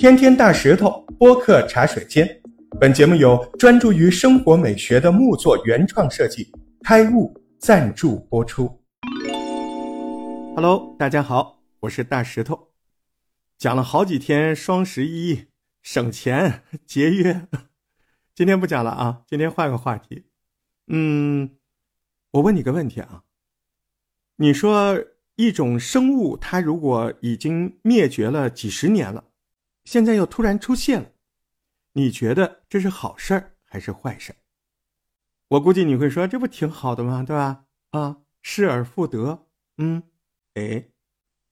天天大石头播客茶水间，本节目由专注于生活美学的木作原创设计开悟赞助播出。Hello，大家好，我是大石头。讲了好几天双十一，省钱节约，今天不讲了啊，今天换个话题。嗯，我问你个问题啊，你说一种生物它如果已经灭绝了几十年了？现在又突然出现了，你觉得这是好事儿还是坏事儿？我估计你会说，这不挺好的吗？对吧？啊，失而复得。嗯，哎，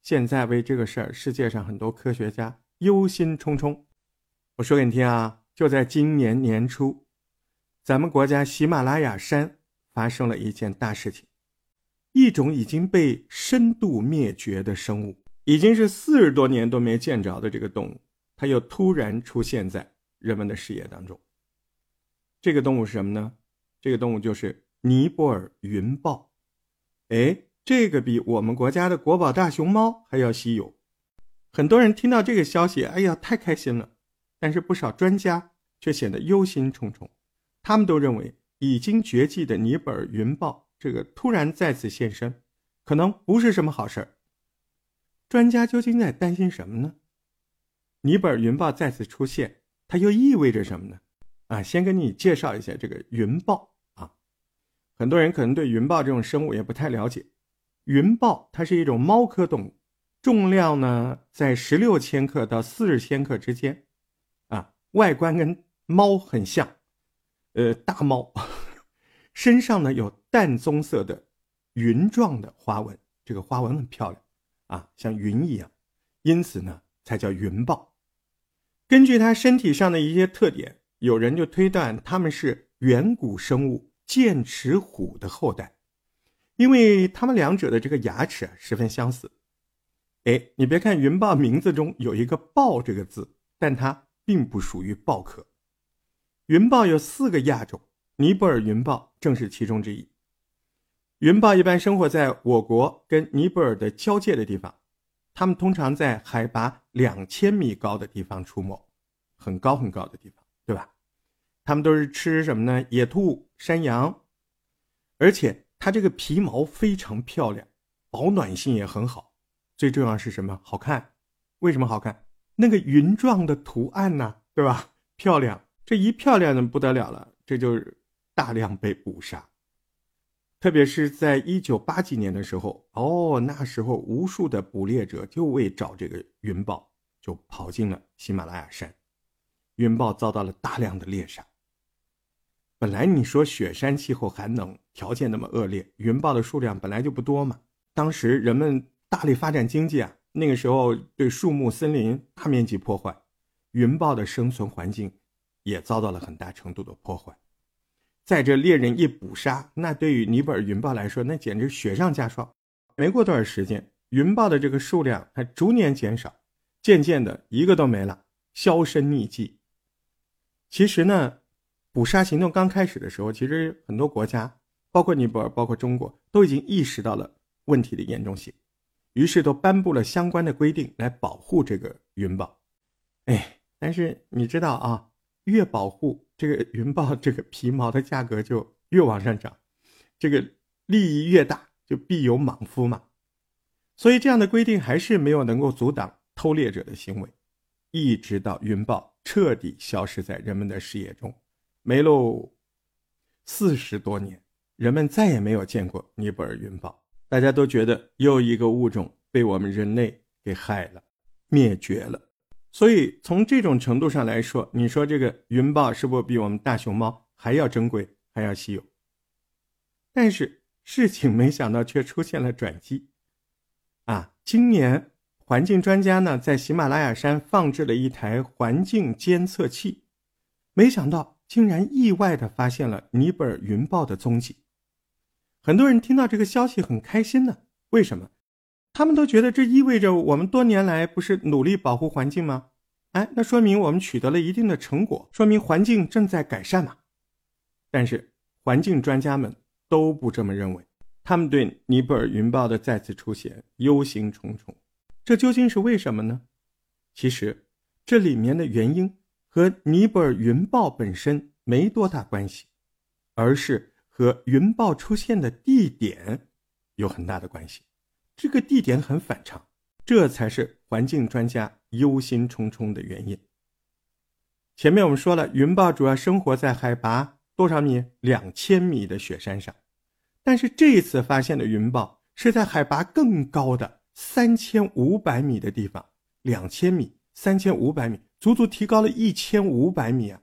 现在为这个事儿，世界上很多科学家忧心忡忡。我说给你听啊，就在今年年初，咱们国家喜马拉雅山发生了一件大事情，一种已经被深度灭绝的生物，已经是四十多年都没见着的这个动物。它又突然出现在人们的视野当中。这个动物是什么呢？这个动物就是尼泊尔云豹。哎，这个比我们国家的国宝大熊猫还要稀有。很多人听到这个消息，哎呀，太开心了。但是不少专家却显得忧心忡忡。他们都认为，已经绝迹的尼泊尔云豹这个突然再次现身，可能不是什么好事儿。专家究竟在担心什么呢？尼泊尔云豹再次出现，它又意味着什么呢？啊，先跟你介绍一下这个云豹啊。很多人可能对云豹这种生物也不太了解。云豹它是一种猫科动物，重量呢在十六千克到四十千克之间，啊，外观跟猫很像，呃，大猫，身上呢有淡棕色的云状的花纹，这个花纹很漂亮啊，像云一样，因此呢才叫云豹。根据它身体上的一些特点，有人就推断它们是远古生物剑齿虎的后代，因为它们两者的这个牙齿啊十分相似。哎，你别看云豹名字中有一个“豹”这个字，但它并不属于豹科。云豹有四个亚种，尼泊尔云豹正是其中之一。云豹一般生活在我国跟尼泊尔的交界的地方。它们通常在海拔两千米高的地方出没，很高很高的地方，对吧？它们都是吃什么呢？野兔、山羊，而且它这个皮毛非常漂亮，保暖性也很好。最重要是什么？好看。为什么好看？那个云状的图案呢，对吧？漂亮。这一漂亮的不得了了，这就是大量被捕杀。特别是在一九八几年的时候，哦，那时候无数的捕猎者就为找这个云豹，就跑进了喜马拉雅山，云豹遭到了大量的猎杀。本来你说雪山气候寒冷，条件那么恶劣，云豹的数量本来就不多嘛。当时人们大力发展经济啊，那个时候对树木森林大面积破坏，云豹的生存环境也遭到了很大程度的破坏。在这猎人一捕杀，那对于尼泊尔云豹来说，那简直雪上加霜。没过多少时间，云豹的这个数量还逐年减少，渐渐的一个都没了，销声匿迹。其实呢，捕杀行动刚开始的时候，其实很多国家，包括尼泊尔、包括中国，都已经意识到了问题的严重性，于是都颁布了相关的规定来保护这个云豹。哎，但是你知道啊，越保护。这个云豹这个皮毛的价格就越往上涨，这个利益越大，就必有莽夫嘛。所以这样的规定还是没有能够阻挡偷猎者的行为，一直到云豹彻底消失在人们的视野中，没喽四十多年，人们再也没有见过尼泊尔云豹，大家都觉得又一个物种被我们人类给害了，灭绝了。所以从这种程度上来说，你说这个云豹是不是比我们大熊猫还要珍贵、还要稀有？但是事情没想到却出现了转机，啊，今年环境专家呢在喜马拉雅山放置了一台环境监测器，没想到竟然意外的发现了尼泊尔云豹的踪迹。很多人听到这个消息很开心呢，为什么？他们都觉得这意味着我们多年来不是努力保护环境吗？哎，那说明我们取得了一定的成果，说明环境正在改善嘛。但是环境专家们都不这么认为，他们对尼泊尔云豹的再次出现忧心忡忡。这究竟是为什么呢？其实，这里面的原因和尼泊尔云豹本身没多大关系，而是和云豹出现的地点有很大的关系。这个地点很反常，这才是环境专家忧心忡忡的原因。前面我们说了，云豹主要生活在海拔多少米？两千米的雪山上，但是这一次发现的云豹是在海拔更高的三千五百米的地方，两千米、三千五百米，足足提高了一千五百米啊！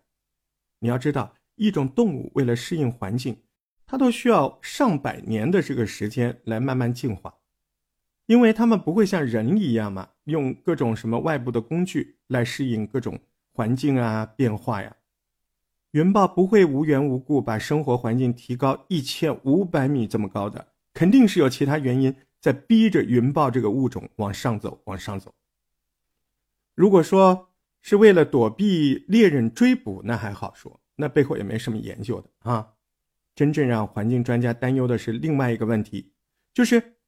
你要知道，一种动物为了适应环境，它都需要上百年的这个时间来慢慢进化。因为他们不会像人一样嘛，用各种什么外部的工具来适应各种环境啊变化呀。云豹不会无缘无故把生活环境提高一千五百米这么高的，肯定是有其他原因在逼着云豹这个物种往上走，往上走。如果说是为了躲避猎人追捕，那还好说，那背后也没什么研究的啊。真正让环境专家担忧的是另外一个问题，就是。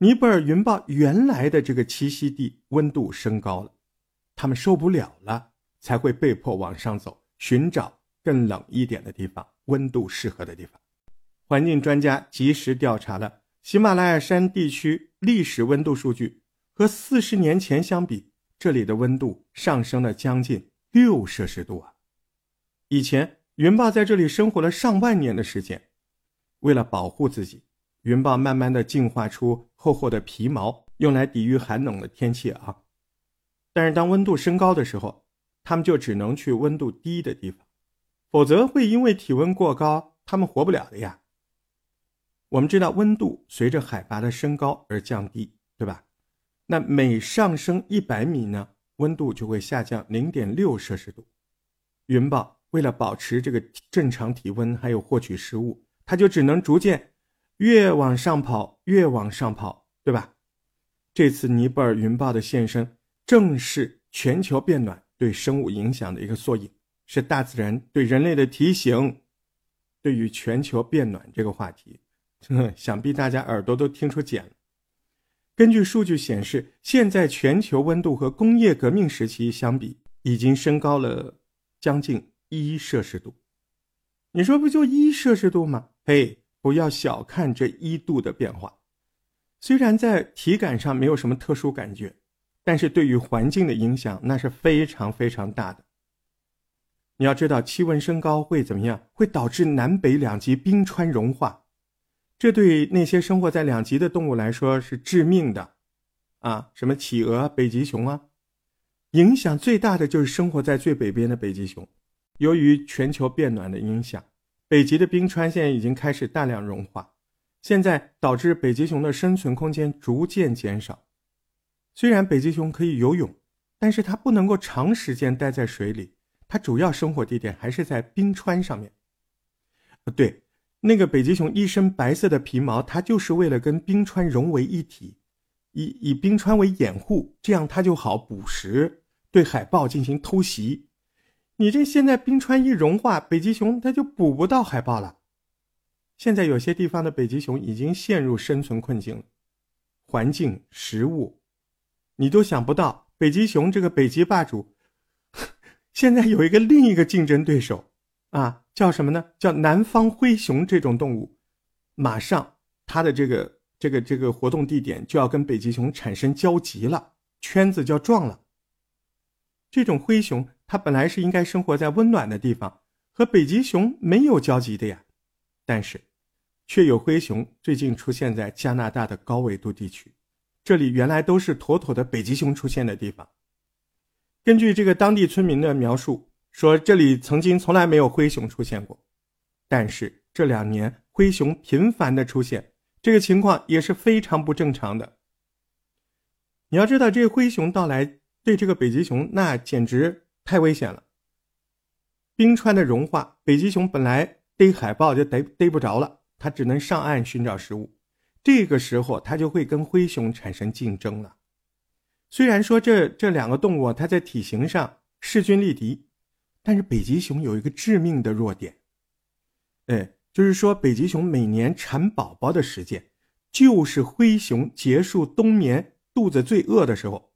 尼泊尔云豹原来的这个栖息地温度升高了，它们受不了了，才会被迫往上走，寻找更冷一点的地方，温度适合的地方。环境专家及时调查了喜马拉雅山地区历史温度数据，和四十年前相比，这里的温度上升了将近六摄氏度啊！以前云豹在这里生活了上万年的时间，为了保护自己。云豹慢慢的进化出厚厚的皮毛，用来抵御寒冷的天气啊。但是当温度升高的时候，它们就只能去温度低的地方，否则会因为体温过高，它们活不了的呀。我们知道温度随着海拔的升高而降低，对吧？那每上升一百米呢，温度就会下降零点六摄氏度。云豹为了保持这个正常体温，还有获取食物，它就只能逐渐。越往上跑，越往上跑，对吧？这次尼泊尔云豹的现身，正是全球变暖对生物影响的一个缩影，是大自然对人类的提醒。对于全球变暖这个话题，想必大家耳朵都听出茧了。根据数据显示，现在全球温度和工业革命时期相比，已经升高了将近一摄氏度。你说不就一摄氏度吗？嘿。不要小看这一度的变化，虽然在体感上没有什么特殊感觉，但是对于环境的影响那是非常非常大的。你要知道，气温升高会怎么样？会导致南北两极冰川融化，这对那些生活在两极的动物来说是致命的，啊，什么企鹅、北极熊啊，影响最大的就是生活在最北边的北极熊，由于全球变暖的影响。北极的冰川现在已经开始大量融化，现在导致北极熊的生存空间逐渐减少。虽然北极熊可以游泳，但是它不能够长时间待在水里，它主要生活地点还是在冰川上面。对，那个北极熊一身白色的皮毛，它就是为了跟冰川融为一体，以以冰川为掩护，这样它就好捕食，对海豹进行偷袭。你这现在冰川一融化，北极熊它就捕不到海豹了。现在有些地方的北极熊已经陷入生存困境了，环境、食物，你都想不到，北极熊这个北极霸主，现在有一个另一个竞争对手，啊，叫什么呢？叫南方灰熊这种动物，马上它的这个这个这个活动地点就要跟北极熊产生交集了，圈子就要撞了。这种灰熊。它本来是应该生活在温暖的地方，和北极熊没有交集的呀，但是，却有灰熊最近出现在加拿大的高纬度地区，这里原来都是妥妥的北极熊出现的地方。根据这个当地村民的描述，说这里曾经从来没有灰熊出现过，但是这两年灰熊频繁的出现，这个情况也是非常不正常的。你要知道，这灰熊到来对这个北极熊那简直。太危险了！冰川的融化，北极熊本来逮海豹就逮逮不着了，它只能上岸寻找食物。这个时候，它就会跟灰熊产生竞争了。虽然说这这两个动物它在体型上势均力敌，但是北极熊有一个致命的弱点，哎，就是说北极熊每年产宝宝的时间，就是灰熊结束冬眠、肚子最饿的时候。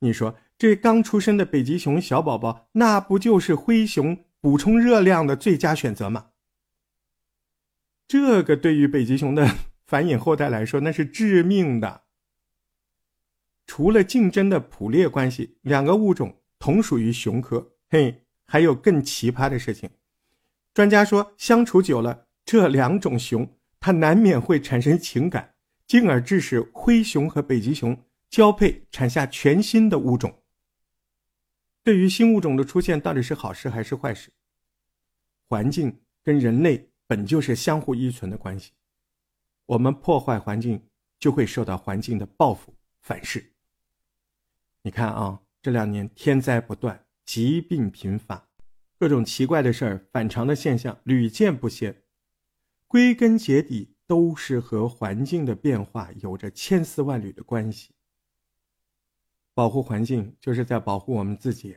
你说这刚出生的北极熊小宝宝，那不就是灰熊补充热量的最佳选择吗？这个对于北极熊的 繁衍后代来说，那是致命的。除了竞争的捕猎关系，两个物种同属于熊科。嘿，还有更奇葩的事情。专家说，相处久了，这两种熊它难免会产生情感，进而致使灰熊和北极熊交配，产下全新的物种。对于新物种的出现，到底是好事还是坏事？环境跟人类本就是相互依存的关系，我们破坏环境，就会受到环境的报复反噬。你看啊，这两年天灾不断，疾病频发，各种奇怪的事儿、反常的现象屡见不鲜，归根结底都是和环境的变化有着千丝万缕的关系。保护环境就是在保护我们自己，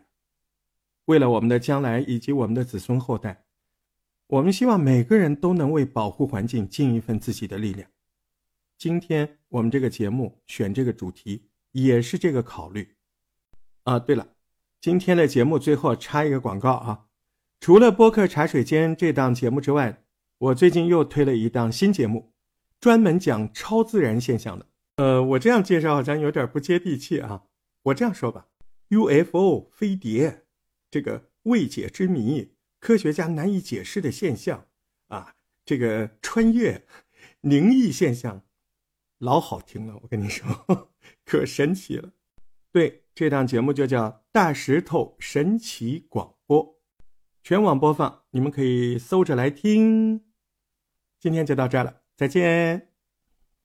为了我们的将来以及我们的子孙后代，我们希望每个人都能为保护环境尽一份自己的力量。今天我们这个节目选这个主题也是这个考虑。啊，对了，今天的节目最后插一个广告啊！除了播客茶水间这档节目之外，我最近又推了一档新节目，专门讲超自然现象的。呃，我这样介绍好像有点不接地气啊。我这样说吧，UFO 飞碟，这个未解之谜，科学家难以解释的现象啊，这个穿越灵异现象，老好听了，我跟你说，可神奇了。对。这档节目就叫《大石头神奇广播》，全网播放，你们可以搜着来听。今天就到这了，再见。